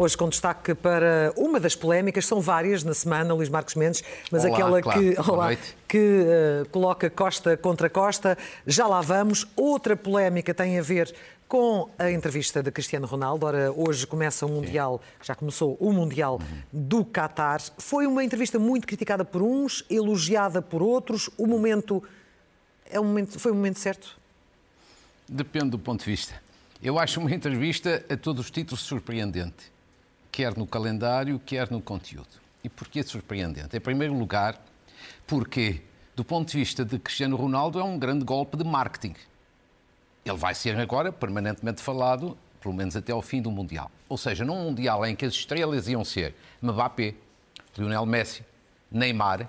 Hoje com destaque para uma das polémicas, são várias na semana, Luís Marcos Mendes, mas Olá, aquela claro. que, olá, que uh, coloca Costa contra Costa, já lá vamos. Outra polémica tem a ver com a entrevista de Cristiano Ronaldo. Ora, hoje começa o Mundial, já começou o Mundial do Qatar. Foi uma entrevista muito criticada por uns, elogiada por outros. O momento, é um momento foi o momento certo? Depende do ponto de vista. Eu acho uma entrevista a todos os títulos surpreendente, quer no calendário, quer no conteúdo. E porquê surpreendente? Em primeiro lugar, porque, do ponto de vista de Cristiano Ronaldo, é um grande golpe de marketing. Ele vai ser agora permanentemente falado, pelo menos até ao fim do Mundial. Ou seja, num Mundial em que as estrelas iam ser Mbappé, Lionel Messi, Neymar,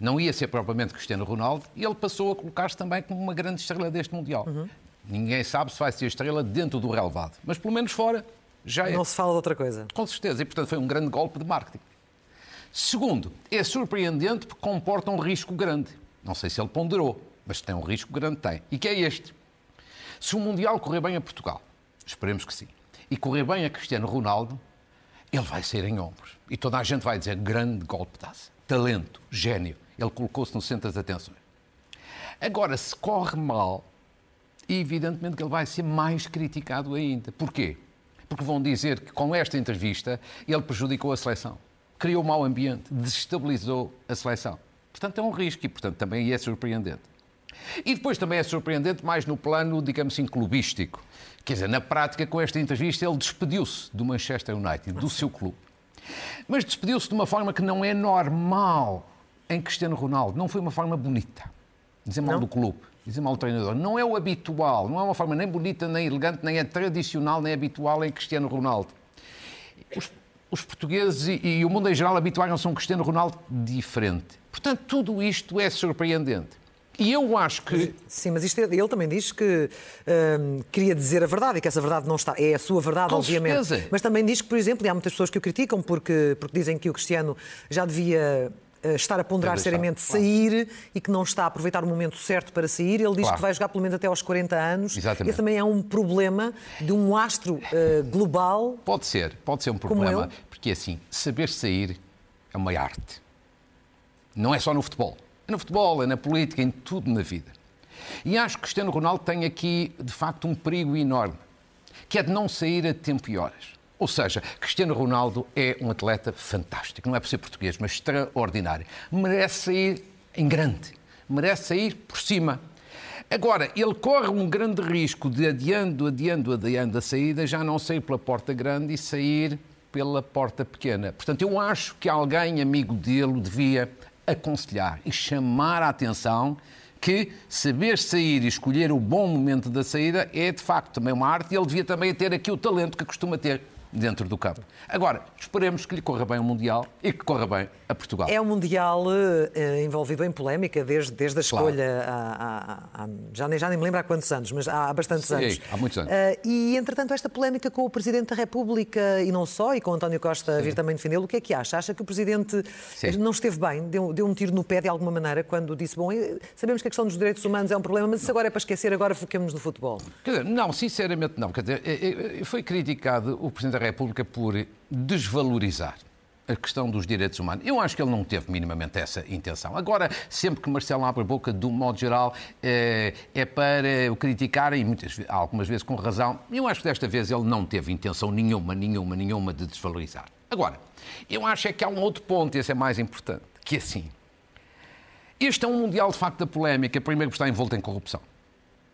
não ia ser propriamente Cristiano Ronaldo, e ele passou a colocar-se também como uma grande estrela deste Mundial. Uhum. Ninguém sabe se vai ser estrela dentro do relevado, mas pelo menos fora já é. Não se fala de outra coisa. Com certeza, e portanto foi um grande golpe de marketing. Segundo, é surpreendente porque comporta um risco grande. Não sei se ele ponderou, mas tem um risco grande, tem. E que é este. Se o Mundial correr bem a Portugal, esperemos que sim, e correr bem a Cristiano Ronaldo, ele vai ser em ombros. E toda a gente vai dizer grande golpe de aço, talento, gênio. Ele colocou-se no centro das atenções. Agora, se corre mal, evidentemente que ele vai ser mais criticado ainda. Porquê? Porque vão dizer que com esta entrevista ele prejudicou a seleção, criou um mau ambiente, desestabilizou a seleção. Portanto, é um risco e, portanto, também é surpreendente. E depois também é surpreendente mais no plano, digamos assim, clubístico. Quer dizer, na prática, com esta entrevista, ele despediu-se do Manchester United, do seu clube. Mas despediu-se de uma forma que não é normal em Cristiano Ronaldo. Não foi uma forma bonita. Dizer mal do clube, dizer mal do treinador. Não é o habitual, não é uma forma nem bonita, nem elegante, nem é tradicional, nem habitual em Cristiano Ronaldo. Os, os portuguses e, e o mundo em geral habituaram-se a um Cristiano Ronaldo diferente. Portanto, tudo isto é surpreendente. E eu acho que. Sim, mas isto, é- ele também diz que hum, queria dizer a verdade e que essa verdade não está. É a sua verdade, Com obviamente. certeza. Mas também diz que, por exemplo, e há muitas pessoas que o criticam porque, porque dizem que o Cristiano já devia estar a ponderar seriamente claro. sair e que não está a aproveitar o momento certo para sair. Ele diz Claro. que vai jogar pelo menos até aos 40 anos. Exatamente. Esse também é um problema de um astro eh, global. Pode ser, pode ser um problema. Porque assim, saber sair é uma arte. Não é só no futebol. É no futebol, é na política, em tudo na vida. E acho que Cristiano Ronaldo tem aqui, de facto, um perigo enorme, que é de não sair a tempo e horas. Ou seja, Cristiano Ronaldo é um atleta fantástico, não é por ser português, mas extraordinário. Merece sair em grande, merece sair por cima. Agora, ele corre um grande risco de adiando, adiando, adiando a saída, já não sair pela porta grande e sair pela porta pequena. Portanto, eu acho que alguém amigo dele devia aconselhar e chamar a atenção que saber sair e escolher o bom momento da saída é de facto também uma arte e ele devia também ter aqui o talento que costuma ter dentro do campo. Agora, esperemos que lhe corra bem o Mundial e que corra bem a Portugal. É um Mundial eh, envolvido em polémica desde, desde a Claro. escolha. há- há- há- já, nem, já nem me lembro há quantos anos, mas há, bastantes Sim, anos. há muitos anos. Eh, e, entretanto, esta polémica com o Presidente da República, e não só, e com António Costa a vir também defendê-lo, o que é que acha? Acha que o Presidente Sim. não esteve bem, deu, deu um tiro no pé de alguma maneira, quando disse: Bom, sabemos que a questão dos direitos humanos é um problema, mas isso agora é para esquecer, agora foquemos no futebol. Quer dizer, não, sinceramente não. Quer dizer, foi criticado o Presidente da República por desvalorizar a questão dos direitos humanos. Eu acho que ele não teve minimamente essa intenção. Agora, sempre que Marcelo abre a boca, de um modo geral, eh, é para o criticar, e muitas, algumas vezes com razão. Eu acho que desta vez ele não teve intenção nenhuma, nenhuma, nenhuma de desvalorizar. Agora, eu acho é que há um outro ponto, e esse é mais importante, que é assim. Este é um mundial, de facto, da polémica, primeiro porque está envolto em corrupção,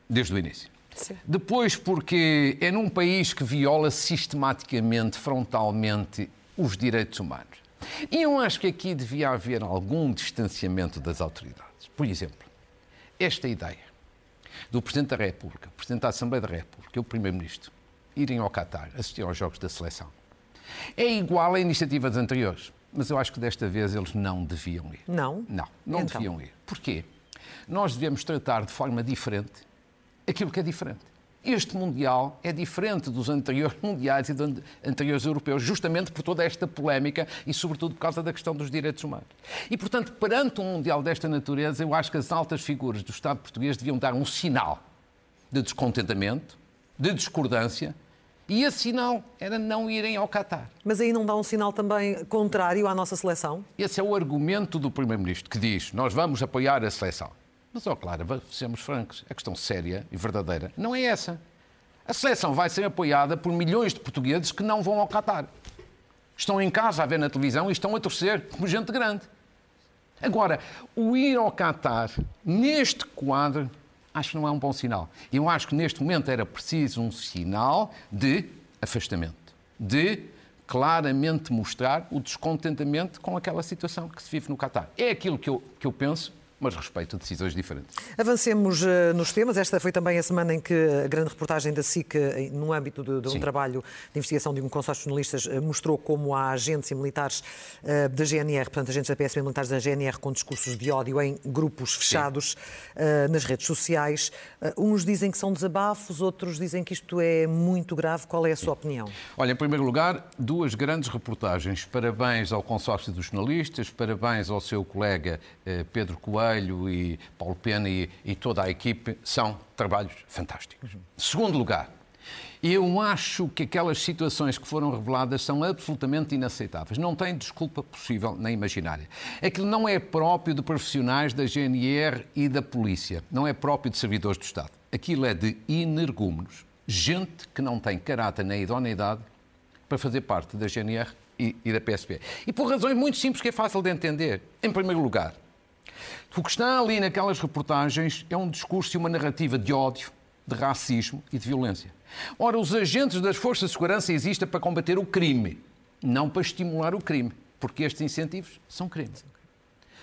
desde o início. Sim. Depois, porque é num país que viola sistematicamente, frontalmente, os direitos humanos. E eu acho que aqui devia haver algum distanciamento das autoridades. Por exemplo, esta ideia do Presidente da República, Presidente da Assembleia da República e o Primeiro-Ministro irem ao Qatar assistir aos Jogos da Seleção é igual a iniciativas anteriores. Mas eu acho que desta vez eles não deviam ir. Não? Não, não Então? deviam ir. Porquê? Nós devemos tratar de forma diferente aquilo que é diferente. Este Mundial é diferente dos anteriores Mundiais e dos anteriores europeus, justamente por toda esta polémica e, sobretudo, por causa da questão dos direitos humanos. E, portanto, perante um Mundial desta natureza, eu acho que as altas figuras do Estado português deviam dar um sinal de descontentamento, de discordância E esse sinal era não irem ao Qatar. Mas aí não dá um sinal também contrário à nossa seleção? Esse é o argumento do Primeiro-Ministro, que diz: nós vamos apoiar a seleção. Mas, ó, claro, sejamos francos, a questão séria e verdadeira não é essa. A seleção vai ser apoiada por milhões de portugueses que não vão ao Qatar. Estão em casa a ver na televisão e estão a torcer como gente grande. Agora, o ir ao Qatar, neste quadro, acho que não é um bom sinal. Eu acho que neste momento era preciso um sinal de afastamento, de claramente mostrar o descontentamento com aquela situação que se vive no Qatar. É aquilo que eu, que eu penso mas respeito decisões diferentes. Avancemos uh, nos temas. Esta foi também a semana em que a grande reportagem da SIC, eh, no âmbito de, de um trabalho de investigação de um consórcio de jornalistas, uh, mostrou como há agentes e militares uh, da GNR, portanto, agentes da PSP militares da GNR com discursos de ódio em grupos fechados nas redes sociais. uns dizem que são desabafos, outros dizem que isto é muito grave. Qual é a sua opinião? Olha, em primeiro lugar, duas grandes reportagens. Parabéns ao consórcio dos jornalistas, parabéns ao seu colega Pedro Coelho Coelho e Paulo Pena e, e toda a equipe são trabalhos fantásticos. Segundo lugar, eu acho que aquelas situações que foram reveladas são absolutamente inaceitáveis. Não tem desculpa possível nem imaginária. Aquilo não é próprio de profissionais da GNR e da polícia. Não é próprio de servidores do Estado. Aquilo é de energúmenos. Gente que não tem caráter nem idoneidade para fazer parte da GNR e, e da PSP. E por razões muito simples que é fácil de entender. Em primeiro lugar, o que está ali naquelas reportagens é um discurso e uma narrativa de ódio, de racismo e de violência. Ora, os agentes das forças de segurança existem para combater o crime, não para estimular o crime, porque estes incentivos são crimes.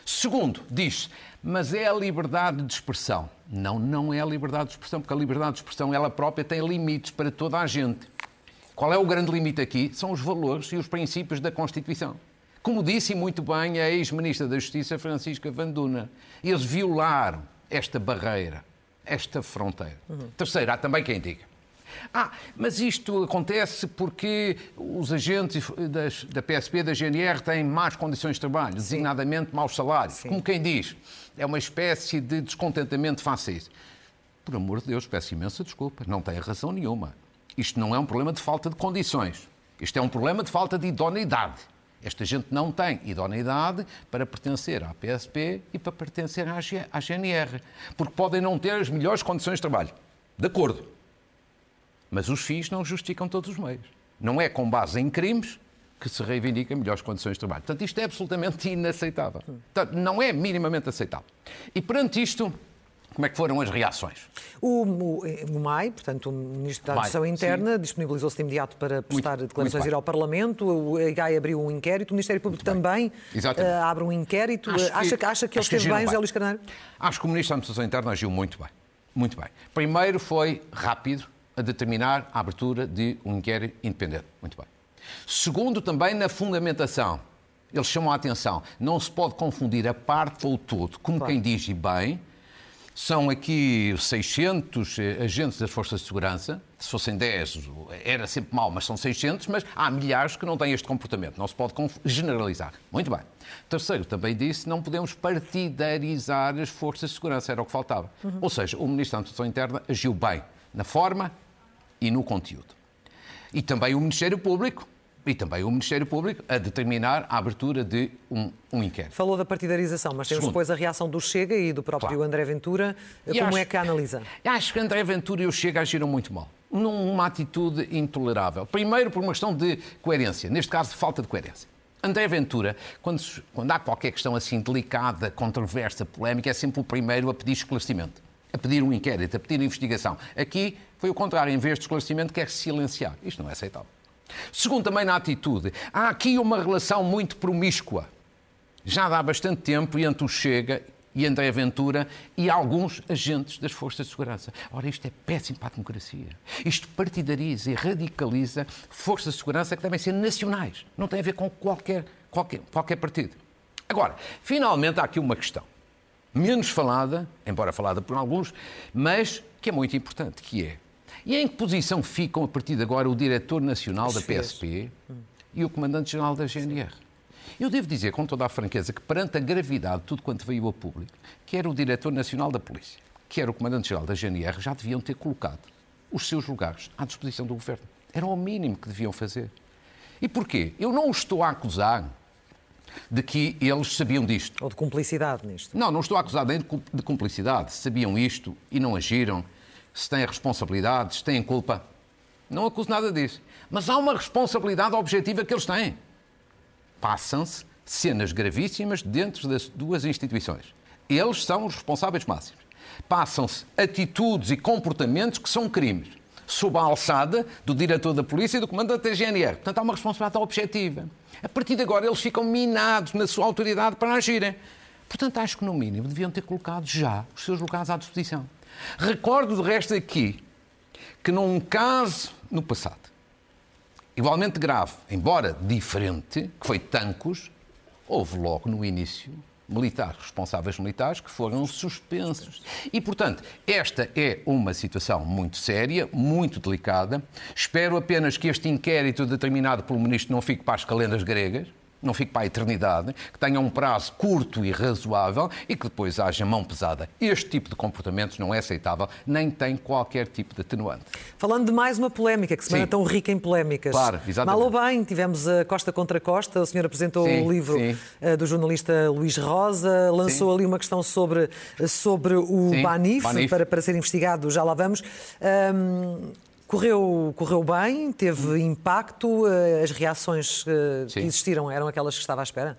Segundo, diz, mas é a liberdade de expressão. Não, não é a liberdade de expressão, porque a liberdade de expressão ela própria tem limites para toda a gente. Qual é o grande limite aqui? São os valores e os princípios da Constituição. Como disse muito bem a ex-ministra da Justiça, Francisca Vanduna, eles violaram esta barreira, esta fronteira. Uhum. Terceiro, há também quem diga. Ah, mas isto acontece porque os agentes das, da PSP, da GNR, têm más condições de trabalho, Sim. designadamente maus salários. Sim. Como quem diz, é uma espécie de descontentamento face a isso. Por amor de Deus, peço imensa desculpa, não tem razão nenhuma. Isto não é um problema de falta de condições. Isto é um problema de falta de idoneidade. Esta gente não tem idoneidade para pertencer à PSP e para pertencer à GNR, porque podem não ter as melhores condições de trabalho. De acordo. Mas os fins não justificam todos os meios. Não é com base em crimes que se reivindicam melhores condições de trabalho. Portanto, isto é absolutamente inaceitável. Portanto, não é minimamente aceitável. E perante isto, como é que foram as reações? O, o, o MAI, portanto, o Ministro da Administração Interna, disponibilizou-se de imediato para prestar muito, declarações e ir ao Parlamento. O IGAI abriu um inquérito. O Ministério Público muito também uh, abre um inquérito. Acho acha, que, acha que ele esteve bem, José Luís Carneiro? Acho que o Ministro da Administração Interna agiu muito bem. Muito bem. Primeiro foi rápido a determinar a abertura de um inquérito independente. Muito bem. Segundo, também na fundamentação. Eles chamam a atenção. Não se pode confundir a parte ou o todo. Como claro. quem diz e bem, são aqui 600 eh, agentes das forças de segurança. Se fossem 10, era sempre mau, mas são 600. Mas há milhares que não têm este comportamento. Não se pode generalizar. Muito bem. Terceiro, também disse, não podemos partidarizar as forças de segurança. Era o que faltava. Uhum. Ou seja, o Ministro da Administração Interna agiu bem na forma e no conteúdo. E também o Ministério Público e também o Ministério Público a determinar a abertura de um, um inquérito. Falou da partidarização, mas temos Segundo. depois a reação do Chega e do próprio claro. André Ventura. E Como acho, é que a analisa? Acho que André Ventura e o Chega agiram muito mal. Numa atitude intolerável. Primeiro, por uma questão de coerência, neste caso, de falta de coerência. André Ventura, quando, quando há qualquer questão assim delicada, controversa, polémica, é sempre o primeiro a pedir esclarecimento, a pedir um inquérito, a pedir investigação. Aqui foi o contrário, em vez de esclarecimento, quer silenciar. Isto não é aceitável. Segundo, também na atitude. Há aqui uma relação muito promíscua. Já dá bastante tempo entre o Chega e André Ventura e alguns agentes das forças de segurança. Ora, isto é péssimo para a democracia. Isto partidariza e radicaliza forças de segurança que devem ser nacionais. Não tem a ver com qualquer, qualquer, qualquer partido. Agora, finalmente há aqui uma questão. Menos falada, embora falada por alguns, mas que é muito importante, que é e em que posição ficam, a partir de agora, o diretor nacional da PSP e o comandante-geral da GNR? Eu devo dizer, com toda a franqueza, que perante a gravidade de tudo quanto veio ao público, quer o diretor nacional da Polícia, quer o comandante-geral da GNR, já deviam ter colocado os seus lugares à disposição do governo. Era o mínimo que deviam fazer. E porquê? Eu não os estou a acusar de que eles sabiam disto. Ou de cumplicidade nisto. Não, não estou a acusar nem de cumplicidade. Sabiam isto e não agiram. Se têm responsabilidade, se têm culpa. Não acuso nada disso. Mas há uma responsabilidade objetiva que eles têm. Passam-se cenas gravíssimas dentro das duas instituições. Eles são os responsáveis máximos. Passam-se atitudes e comportamentos que são crimes, sob a alçada do diretor da polícia e do comandante da GNR. Portanto, há uma responsabilidade objetiva. A partir de agora, eles ficam minados na sua autoridade para agirem. Portanto, acho que, no mínimo, deviam ter colocado já os seus locais à disposição. Recordo, de resto, aqui que num caso no passado, igualmente grave, embora diferente, que foi Tancos, houve logo no início militares, responsáveis militares, que foram suspensos. E, portanto, esta é uma situação muito séria, muito delicada. Espero apenas que este inquérito determinado pelo Ministro não fique para as calendas gregas, não fique para a eternidade, que tenha um prazo curto e razoável e que depois haja mão pesada. Este tipo de comportamentos não é aceitável, nem tem qualquer tipo de atenuante. Falando de mais uma polémica, que semana sim. tão rica em polémicas. Claro, exatamente. Mal ou bem, tivemos a Costa contra Costa, o senhor apresentou sim, o livro sim. Eh, do jornalista Luís Rosa, lançou ali uma questão sobre, sobre o Banif, Banif, Para, para ser investigado, já lá vamos. Um, Correu, correu bem, teve impacto, eh, as reações eh, que existiram eram aquelas que estava à espera?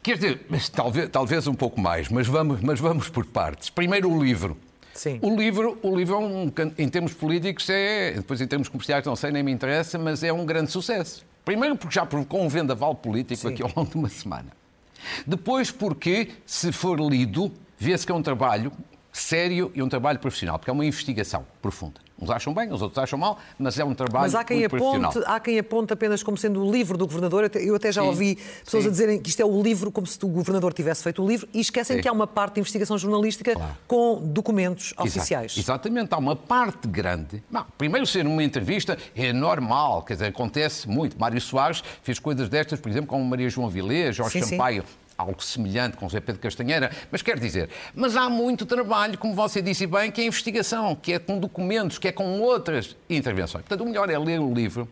Quer dizer, talvez, talvez um pouco mais, mas vamos, mas vamos por partes. Primeiro o livro. Sim. O livro, o livro é um, em termos políticos, é, depois em termos comerciais não sei, nem me interessa, mas é um grande sucesso. Primeiro porque já provocou um vendaval político Sim. aqui ao longo de uma semana. Depois porque, se for lido, vê-se que é um trabalho sério e um trabalho profissional, porque é uma investigação profunda. Uns acham bem, os outros acham mal, mas é um trabalho mas há quem aponte, profissional. Há quem aponte apenas como sendo o livro do governador. Eu até já sim, ouvi pessoas sim. a dizerem que isto é o livro como se o governador tivesse feito o livro e esquecem sim. que há uma parte de investigação jornalística claro. com documentos Exato. oficiais. Exatamente, há uma parte grande. Não, primeiro, ser uma entrevista é normal, quer dizer, acontece muito. Mário Soares fez coisas destas, por exemplo, com Maria João Vilés, Jorge Sampaio algo semelhante com José Pedro Castanheira, mas quer dizer, mas há muito trabalho, como você disse bem, que é investigação, que é com documentos, que é com outras intervenções. Portanto, o melhor é ler o livro,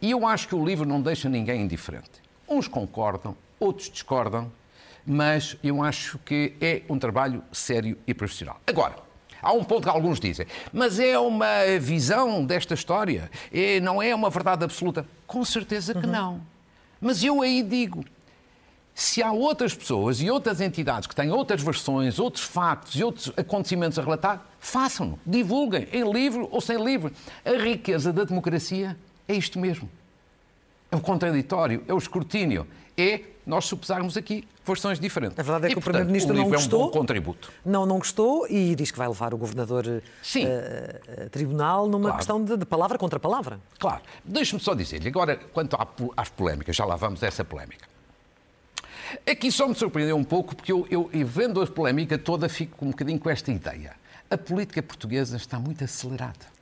e eu acho que o livro não deixa ninguém indiferente. Uns concordam, outros discordam, mas eu acho que é um trabalho sério e profissional. Agora, Há um ponto que alguns dizem, mas é uma visão desta história, é, não é uma verdade absoluta. Com certeza que uhum. não. Mas eu aí digo, se há outras pessoas e outras entidades que têm outras versões, outros factos e outros acontecimentos a relatar, façam-no, divulguem, em livro ou sem livro. A riqueza da democracia é isto mesmo. É o contraditório, é o escrutínio, é nós supusarmos aqui versões diferentes. A verdade é que e, o Primeiro-Ministro não gostou. É um bom contributo. Não, não gostou e diz que vai levar o Governador a, eh, a tribunal numa claro. questão de, de, palavra contra palavra. Claro. Deixe-me só dizer-lhe, agora, quanto às polémicas, já lá vamos a essa polémica. Aqui só me surpreendeu um pouco, porque eu, eu, eu vendo a polémica toda, fico um bocadinho com esta ideia. A política portuguesa está muito acelerada.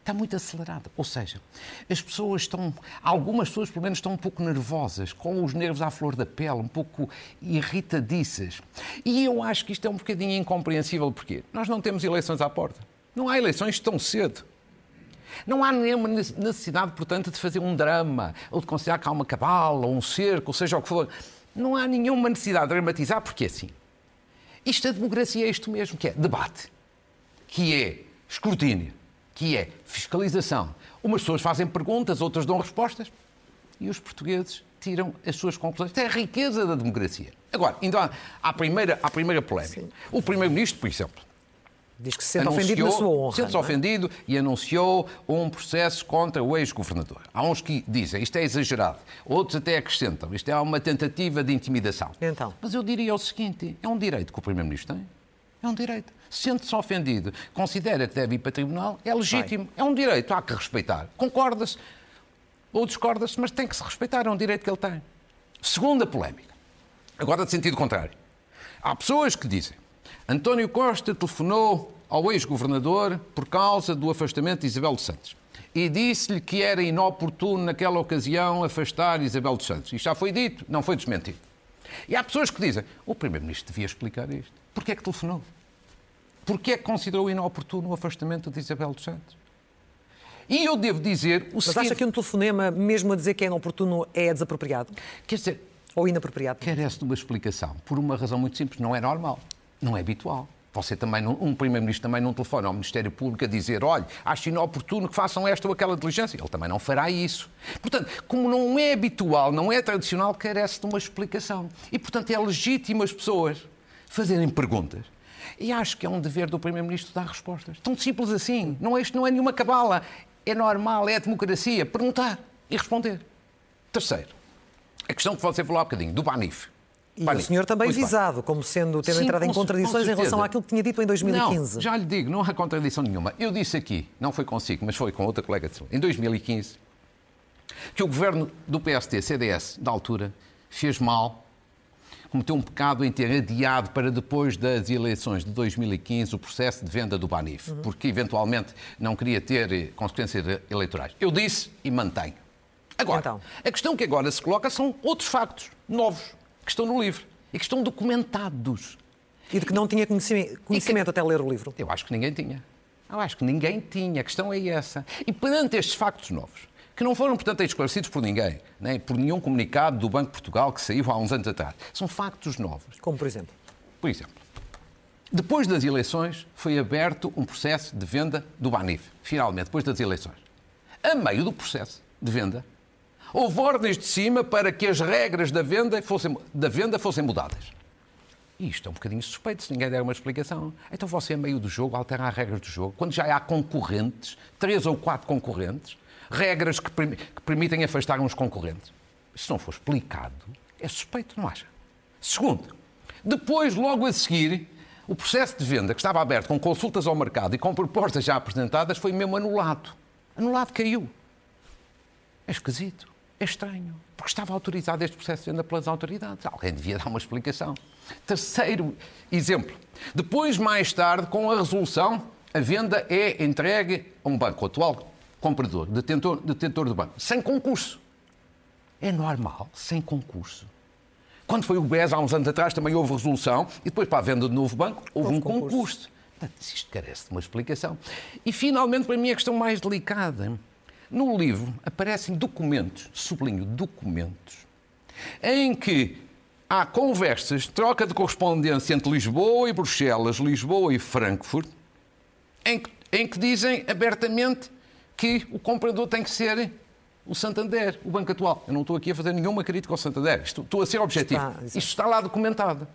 Está muito acelerada. Ou seja, as pessoas estão, algumas pessoas pelo menos estão um pouco nervosas, com os nervos à flor da pele, um pouco irritadiças. E eu acho que isto é um bocadinho incompreensível. Porquê? Nós não temos eleições à porta. Não há eleições tão cedo. Não há nenhuma necessidade, portanto, de fazer um drama, ou de considerar que há uma cabala, ou um cerco, ou seja o que for. Não há nenhuma necessidade de dramatizar, porque é assim. Isto, a democracia é isto mesmo, que é debate, que é escrutínio, que é fiscalização. Umas pessoas fazem perguntas, outras dão respostas, e os portugueses tiram as suas conclusões. Isto é a riqueza da democracia. Agora, à, à primeira, à primeira polémica. Sim. O Primeiro-Ministro, por exemplo, Diz que se sente anunciou, ofendido na sua honra. Sente-se é? ofendido e anunciou um processo contra o ex-governador. Há uns que dizem isto é exagerado, outros até acrescentam isto é uma tentativa de intimidação. Então. Mas eu diria o seguinte: é um direito que o Primeiro-Ministro tem. É um direito. Sente-se ofendido, considera que deve ir para o tribunal, é legítimo. Vai. É um direito, há que respeitar. Concorda-se ou discorda-se, mas tem que se respeitar, é um direito que ele tem. Segunda polémica. Agora de sentido contrário. Há pessoas que dizem António Costa telefonou ao ex-governador por causa do afastamento de Isabel dos Santos e disse-lhe que era inoportuno naquela ocasião afastar Isabel dos Santos. Isto já foi dito, não foi desmentido. E há pessoas que dizem, o Primeiro-Ministro devia explicar isto. Porquê é que telefonou? Porquê é que considerou inoportuno o afastamento de Isabel dos Santos? E eu devo dizer o Mas seguinte... acha que um telefonema, mesmo a dizer que é inoportuno, é desapropriado? Quer dizer, Ou inapropriado? carece de uma explicação, por uma razão muito simples, não é normal, não é habitual. Você também, um Primeiro-Ministro também não telefona ao Ministério Público a dizer, olha, acho inoportuno que façam esta ou aquela diligência. Ele também não fará isso. Portanto, como não é habitual, não é tradicional, carece de uma explicação. E, portanto, é legítimo as pessoas fazerem perguntas. E acho que é um dever do Primeiro-Ministro dar respostas. Tão simples assim. Não é, isto não é nenhuma cabala. É normal, é a democracia. Perguntar e responder. Terceiro, a questão que você falou há bocadinho, do Banif. E o senhor também Muito bem. visado, como sendo, tendo Sim, entrado em contradições em relação àquilo que tinha dito em 2015. Não, já lhe digo, não há contradição nenhuma. Eu disse aqui, não foi consigo, mas foi com outra colega de em 2015, que o governo do PSD, CDS, da altura, fez mal, cometeu um pecado em ter adiado para depois das eleições de 2015 o processo de venda do Banif, Uhum. porque eventualmente não queria ter eh, consequências eleitorais. Eu disse e mantenho. Agora, Então. a questão que agora se coloca são outros factos novos que estão no livro e que estão documentados. E de que não tinha conhecimento, conhecimento até ler o livro. Eu acho que ninguém tinha. Eu acho que ninguém tinha. A questão é essa. E perante estes factos novos, que não foram, portanto, esclarecidos por ninguém, nem por nenhum comunicado do Banco de Portugal que saiu há uns anos atrás, são factos novos. Como, por exemplo. Por exemplo, depois das eleições foi aberto um processo de venda do Banif. Finalmente, depois das eleições. A meio do processo de venda, houve ordens de cima para que as regras da venda fossem, da venda fossem mudadas. E isto é um bocadinho suspeito, se ninguém der uma explicação. Então você, a meio do jogo, altera as regras do jogo. Quando já há concorrentes, três ou quatro concorrentes, regras que, que permitem afastar uns concorrentes. Se não for explicado, é suspeito, não acha? Segundo, depois, logo a seguir, o processo de venda que estava aberto com consultas ao mercado e com propostas já apresentadas foi mesmo anulado. Anulado caiu. É esquisito, é estranho, porque estava autorizado este processo de venda pelas autoridades. Alguém devia dar uma explicação. Terceiro exemplo. Depois, mais tarde, com a resolução, a venda é entregue a um banco, o atual comprador, detentor, detentor do banco, sem concurso. É normal, sem concurso. Quando foi o BES, há uns anos atrás, também houve resolução, e depois, para a venda do novo banco, houve, Houve um concurso. concurso. Portanto, isto carece de uma explicação. E, finalmente, para mim, a questão mais delicada. No livro aparecem documentos, sublinho, documentos, em que há conversas, troca de correspondência entre Lisboa e Bruxelas, Lisboa e Frankfurt, em que, em que dizem abertamente que o comprador tem que ser o Santander, o banco atual. Eu não estou aqui a fazer nenhuma crítica ao Santander, estou, estou a ser objetivo. Está. Isto está lá documentado,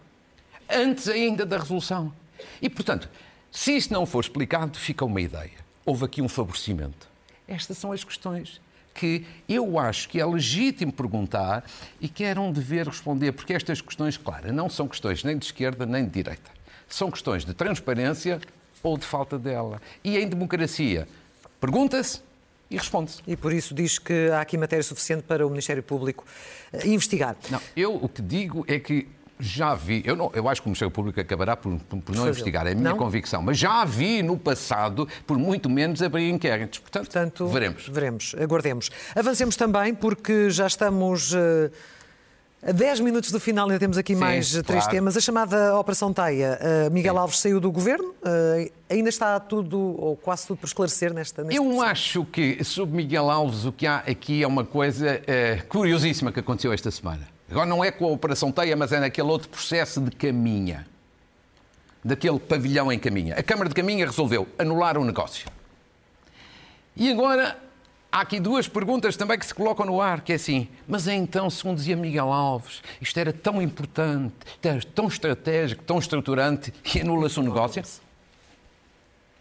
antes ainda da resolução. E, portanto, se isto não for explicado, fica uma ideia. Houve aqui um favorecimento. Estas são as questões que eu acho que é legítimo perguntar e que era um dever responder, porque estas questões, claro, não são questões nem de esquerda nem de direita. São questões de transparência ou de falta dela. E em democracia, pergunta-se e responde-se. E por isso diz que há aqui matéria suficiente para o Ministério Público eh, investigar. Não, eu o que digo é que já vi, eu, não, eu acho que o Ministério Público acabará por, por- por não investigar, é a minha Não? convicção, mas já vi no passado, por muito menos, abrir inquéritos. Portanto, Portanto, veremos. Veremos, aguardemos. Avancemos também, porque já estamos eh, a 10 minutos do final, ainda temos aqui Sim, mais eh, três claro. temas. A chamada Operação Teia. eh, Miguel Alves saiu do governo, eh, ainda está tudo, ou quase tudo, por esclarecer nesta. neste Eu acho que sobre Miguel Alves o que há aqui é uma coisa eh, curiosíssima que aconteceu esta semana. Agora não é com a Operação Teia, mas é naquele outro processo de caminha. Daquele pavilhão em caminha. A Câmara de Caminha resolveu anular o negócio. E agora há aqui duas perguntas também que se colocam no ar, que é assim, mas então, segundo dizia Miguel Alves, isto era tão importante, tão estratégico, tão estruturante, e anula-se o negócio?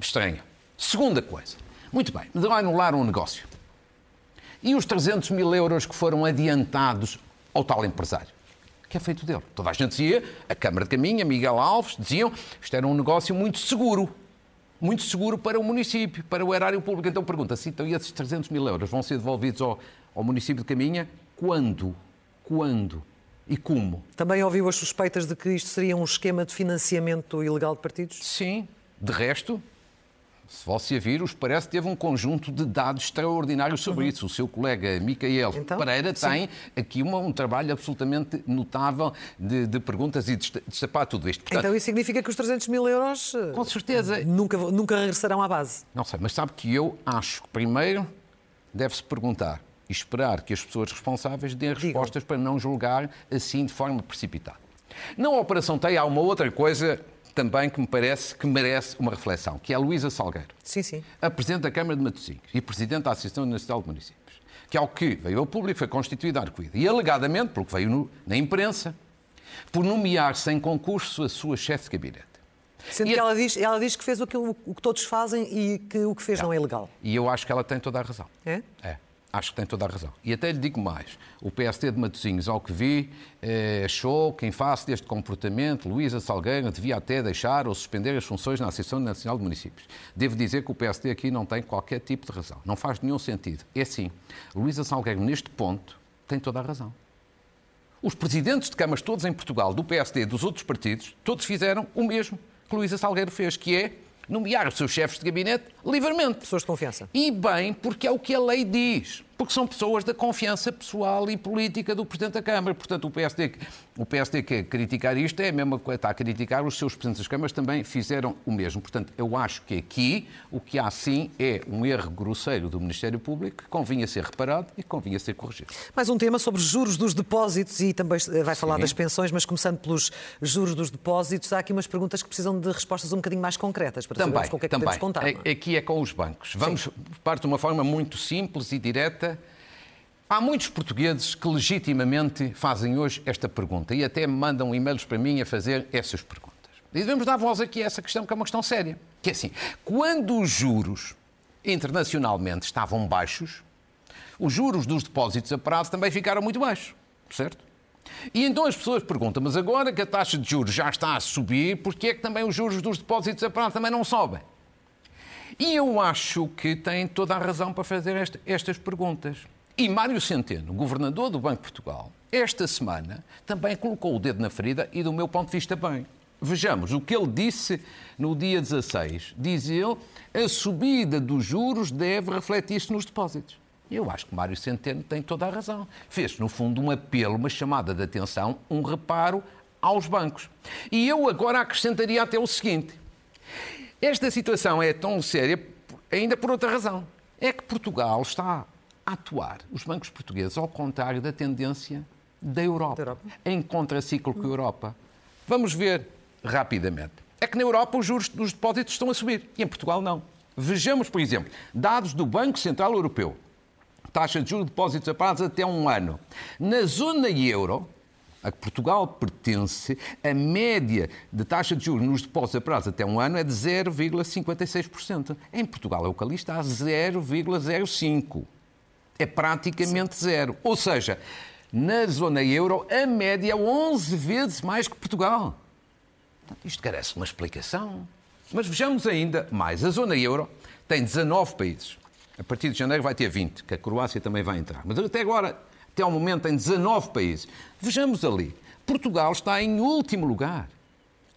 Estranho. Segunda coisa. Muito bem, mas agora anularam o negócio. E os 300 mil euros que foram adiantados ao tal empresário? Que é feito dele? Toda a gente dizia, a Câmara de Caminha, Miguel Alves, diziam, isto era um negócio muito seguro. Muito seguro para o município, para o erário público. Então pergunta-se, então e esses 300 mil euros vão ser devolvidos ao, ao município de Caminha? Quando? Quando? E como? Também ouviu as suspeitas de que isto seria um esquema de financiamento ilegal de partidos? Sim. De resto, se você vir, os parece que teve um conjunto de dados extraordinários sobre uhum. isso. O seu colega Micael então, Pereira sim. tem aqui uma, um trabalho absolutamente notável de, de perguntas e de destapar tudo isto. Portanto, então isso significa que os 300 mil euros com certeza nunca, nunca regressarão à base? Não sei, mas sabe que eu acho que primeiro deve-se perguntar e esperar que as pessoas responsáveis deem respostas Digo. para não julgar assim de forma precipitada. Na Operação TEI há uma outra coisa também que me parece que merece uma reflexão, que é a Luísa Salgueiro. Sim, sim. A Presidente da Câmara de Matosinhos e Presidente da Associação Nacional de Municípios, que ao que veio ao público foi constituída a Arcoída. E alegadamente, pelo que veio no, na imprensa, por nomear sem concurso a sua chefe de gabinete. Sendo e que ela diz, ela diz que fez o que, o que todos fazem e que o que fez é. não é legal. E eu acho que ela tem toda a razão. É? É. Acho que tem toda a razão. E até lhe digo mais. O PST de Matosinhos, ao que vi, eh, achou que, em face deste comportamento, Luísa Salgueiro devia até deixar ou suspender as funções na Associação Nacional de Municípios. Devo dizer que o PST aqui não tem qualquer tipo de razão. Não faz nenhum sentido. É assim. Luísa Salgueiro, neste ponto, tem toda a razão. Os presidentes de câmaras todos em Portugal, do PSD e dos outros partidos, todos fizeram o mesmo que Luísa Salgueiro fez, que é nomear os seus chefes de gabinete livremente. Pessoas de confiança. E bem, porque é o que a lei diz porque são pessoas da confiança pessoal e política do Presidente da Câmara. Portanto, o PSD, o PSD que criticar isto é a mesma coisa, está a criticar os seus Presidentes das Câmaras também fizeram o mesmo. Portanto, eu acho que aqui o que há sim é um erro grosseiro do Ministério Público que convinha ser reparado e que convinha ser corrigido. Mais um tema sobre juros dos depósitos e também vai falar sim. das pensões, mas começando pelos juros dos depósitos, há aqui umas perguntas que precisam de respostas um bocadinho mais concretas para também, sabermos com o que é que também. podemos contar. É? Aqui é com os bancos. Vamos, parte de uma forma muito simples e direta Há muitos portugueses que legitimamente fazem hoje esta pergunta e até mandam e-mails para mim a fazer essas perguntas. E devemos dar voz aqui a essa questão, que é uma questão séria. Que é assim, quando os juros internacionalmente estavam baixos, os juros dos depósitos a prazo também ficaram muito baixos, certo? E então as pessoas perguntam, mas agora que a taxa de juros já está a subir, por que é que também os juros dos depósitos a prazo também não sobem? E eu acho que têm toda a razão para fazer esta, estas perguntas. E Mário Centeno, governador do Banco de Portugal, esta semana também colocou o dedo na ferida e, do meu ponto de vista, bem. Vejamos o que ele disse no dia 16. Diz ele, a subida dos juros deve refletir-se nos depósitos. Eu acho que Mário Centeno tem toda a razão. Fez, no fundo, um apelo, uma chamada de atenção, um reparo aos bancos. E eu agora acrescentaria até o seguinte: esta situação é tão séria ainda por outra razão. É que Portugal está atuar os bancos portugueses ao contrário da tendência da Europa, da Europa. em contraciclo com a Europa. Vamos ver rapidamente. É que na Europa os juros dos depósitos estão a subir e em Portugal não. Vejamos, por exemplo, dados do Banco Central Europeu. Taxa de juros de depósitos a prazo até um ano. Na zona euro, a que Portugal pertence, a média de taxa de juros nos depósitos a prazo até um ano é de 0,56%. Em Portugal, é o que ali está, 0,05% é praticamente Sim. zero. Ou seja, na zona euro, a média é 11 vezes mais que Portugal. Isto carece uma explicação. Mas vejamos ainda mais. A zona euro tem 19 países. A partir de janeiro vai ter 20, que a Croácia também vai entrar. Mas até agora, até ao momento, tem 19 países. Vejamos ali. Portugal está em último lugar.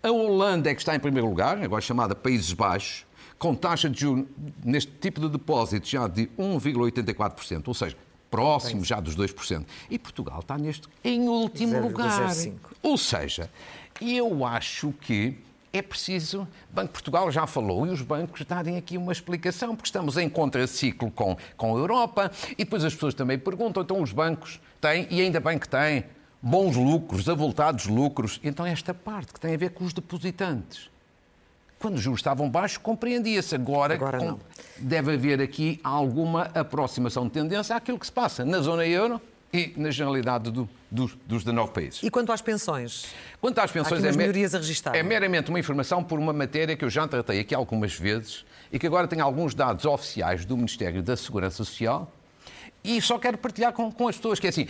A Holanda é que está em primeiro lugar, agora chamada Países Baixos com taxa de juros neste tipo de depósito já de 1,84%, ou seja, próximo já dos 2%. E Portugal está neste em último 0, lugar. 05. Ou seja, eu acho que é preciso, o Banco de Portugal já falou, e os bancos darem aqui uma explicação, porque estamos em contraciclo com, com a Europa, e depois as pessoas também perguntam, então os bancos têm, e ainda bem que têm, bons lucros, avultados lucros, então esta parte que tem a ver com os depositantes quando os juros estavam baixos, compreendia-se. Agora, Agora não. deve haver aqui alguma aproximação de tendência àquilo que se passa na zona euro e na generalidade do, dos, dos 19 países. E quanto às pensões? Quanto às pensões, é, é meramente uma informação por uma matéria que eu já tratei aqui algumas vezes e que agora tem alguns dados oficiais do Ministério da Segurança Social e só quero partilhar com, com as pessoas que é assim,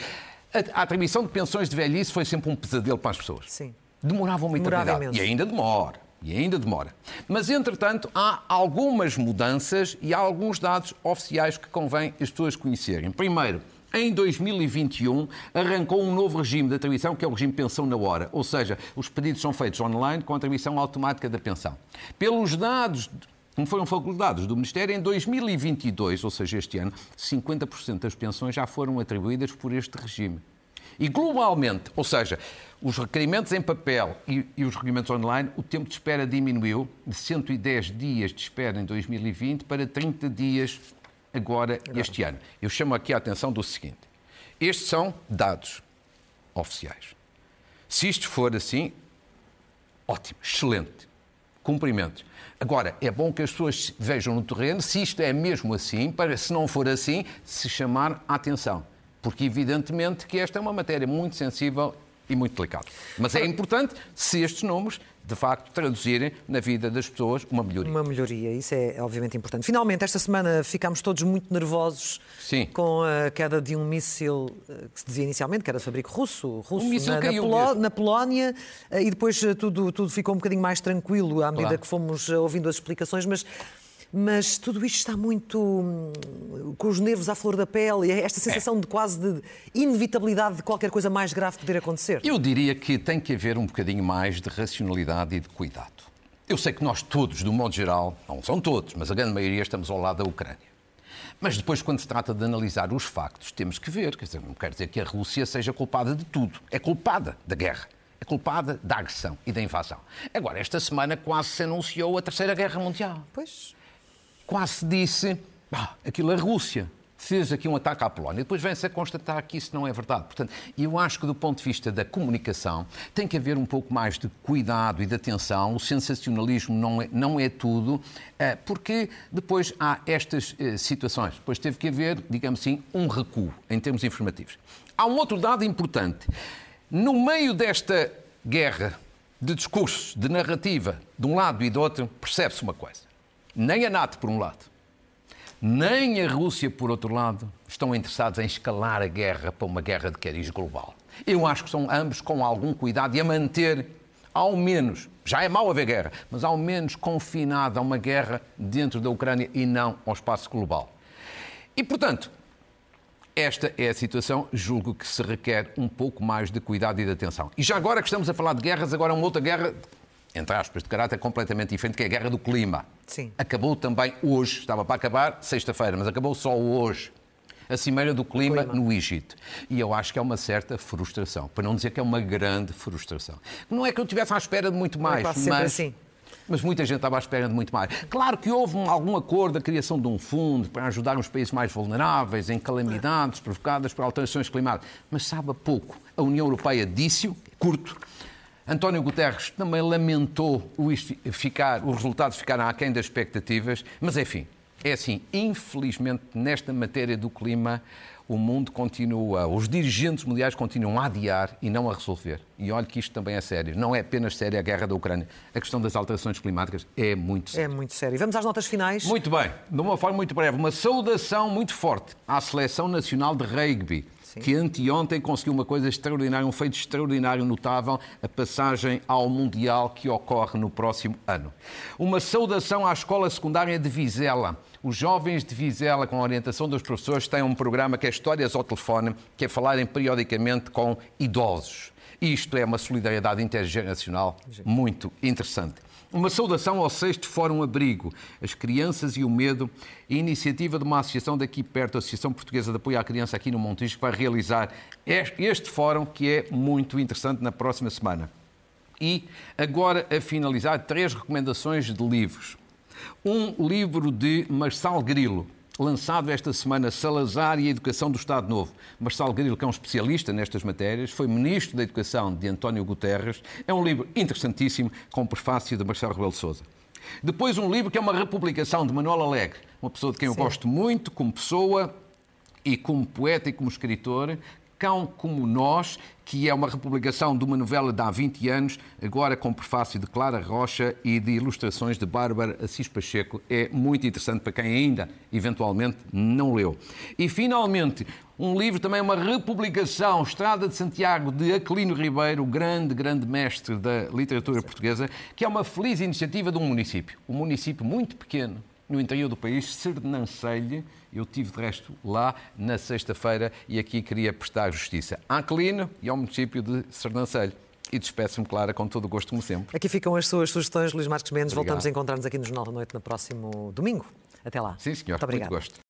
a, a atribuição de pensões de velhice foi sempre um pesadelo para as pessoas. Sim. Demorava uma eternidade. E ainda demora. E ainda demora. Mas, entretanto, há algumas mudanças e há alguns dados oficiais que convém as pessoas conhecerem. Primeiro, em 2021 arrancou um novo regime de atribuição, que é o regime pensão na hora, ou seja, os pedidos são feitos online com atribuição automática da pensão. Pelos dados como foram facultados do Ministério, em 2022, ou seja, este ano, 50% das pensões já foram atribuídas por este regime. E globalmente, ou seja, os requerimentos em papel e, e, os requerimentos online, o tempo de espera diminuiu de 110 dias de espera em 2020 para 30 dias agora, este ano. Eu chamo aqui a atenção do seguinte: estes são dados oficiais. Se isto for assim, ótimo, excelente. Cumprimentos. Agora, é bom que as pessoas vejam no terreno se isto é mesmo assim, para, se não for assim, se chamar a atenção porque evidentemente que esta é uma matéria muito sensível e muito delicada. Mas é importante se estes números de facto, traduzirem na vida das pessoas uma melhoria. Uma melhoria, isso é obviamente importante. Finalmente, esta semana ficámos todos muito nervosos Sim. com a queda de um míssil eh, que se dizia inicialmente que era de fabrico russo, russo um na, na, na, Polónia, eh, e depois eh, tudo, tudo ficou um bocadinho mais tranquilo à medida claro. que fomos ouvindo as explicações, mas mas tudo isto está muito hum, com os nervos à flor da pele e esta sensação é. de quase de inevitabilidade de qualquer coisa mais grave poder acontecer. Eu diria que tem que haver um bocadinho mais de racionalidade e de cuidado. Eu sei que nós todos, do modo geral, não são todos, mas a grande maioria estamos ao lado da Ucrânia. Mas depois, quando se trata de analisar os factos, temos que ver. Quer dizer, não quer dizer que a Rússia seja culpada de tudo. É culpada da guerra. É culpada da agressão e da invasão. Agora, esta semana quase se anunciou a Terceira Guerra Mundial. Pois quase disse, ah, aquilo é Rússia, fez aqui um ataque à Polónia. Depois vem-se a constatar que isso não é verdade. Portanto, eu acho que do ponto de vista da comunicação tem que haver um pouco mais de cuidado e de atenção. O sensacionalismo não é, não é tudo, eh, porque depois há estas eh, situações. Depois teve que haver, digamos assim, um recuo em termos informativos. Há um outro dado importante. No meio desta guerra de discursos, de narrativa, de um lado e do outro, percebe-se uma coisa nem a NATO, por um lado, nem a Rússia, por outro lado, estão interessados em escalar a guerra para uma guerra de cariz global. Eu acho que são ambos com algum cuidado e a manter, ao menos, já é mau haver guerra, mas ao menos confinada a uma guerra dentro da Ucrânia e não ao espaço global. E, portanto, esta é a situação, julgo que se requer um pouco mais de cuidado e de atenção. E já agora que estamos a falar de guerras, agora uma outra guerra entre aspas, de caráter completamente diferente, que é a guerra do clima. Sim. Acabou também hoje, estava para acabar sexta-feira, mas acabou só hoje. A Cimeira do clima, clima, no Egito. E eu acho que é uma certa frustração, para não dizer que é uma grande frustração. Não é que eu estivesse à espera de muito mais, mas, assim. mas muita gente estava à espera de muito mais. Claro que houve um, algum acordo da criação de um fundo para ajudar os países mais vulneráveis em calamidades provocadas por alterações climáticas, mas sabe pouco. A União Europeia disse-o, curto, António Guterres também lamentou o ficar, os resultados ficaram aquém das expectativas, mas enfim, é assim, infelizmente nesta matéria do clima o mundo continua, os dirigentes mundiais continuam a adiar e não a resolver. E olhe que isto também é sério. Não é apenas séria a guerra da Ucrânia. A questão das alterações climáticas é muito séria. É muito sério. Vamos às notas finais. Muito bem. De uma forma muito breve, uma saudação muito forte à Seleção Nacional de Rugby Sim. que anteontem conseguiu uma coisa extraordinária, um feito extraordinário, notável, a passagem ao Mundial que ocorre no próximo ano. Uma saudação à Escola Secundária de Vizela. Os jovens de Vizela, com a orientação dos professores, têm um programa que é Histórias ao Telefone, que é falarem periodicamente com idosos. Isto é uma solidariedade intergeracional muito interessante. Uma saudação ao sexto Fórum Abrigo, as crianças e o medo, iniciativa de uma associação daqui perto, a Associação Portuguesa de Apoio à Criança aqui no Montijo, que vai realizar este fórum que é muito interessante na próxima semana. E agora a finalizar três recomendações de livros. Um livro de Marçal Grilo, lançado esta semana Salazar e a Educação do Estado Novo. Marcelo Grilo, que é um especialista nestas matérias, foi Ministro da Educação de António Guterres. É um livro interessantíssimo, com prefácio de Marcelo Rebelo de Sousa. Depois um livro que é uma republicação de Manuel Alegre, uma pessoa de quem Sim. eu gosto muito como pessoa e como poeta e como escritor, Cão como Nós, que é uma republicação de uma novela de há 20 anos, agora com prefácio de Clara Rocha e de ilustrações de Bárbara Assis Pacheco. É muito interessante para quem ainda, eventualmente, não leu. E, finalmente, um livro também, uma republicação, Estrada de Santiago, de Aquilino Ribeiro, grande, grande mestre da literatura portuguesa, que é uma feliz iniciativa de um município. Um município muito pequeno, no interior do país, Sernancelho. Eu tive, de resto, lá na sexta-feira e aqui queria prestar justiça à e ao município de Sernancelho. e despeço-me, Clara, com todo o gosto, como sempre. Aqui ficam as suas sugestões, Luís Marcos Mendes. Obrigado. Voltamos a encontrar-nos aqui no Jornal da Noite no próximo domingo. Até lá. Sim, senhor. Muito obrigado. Muito gosto.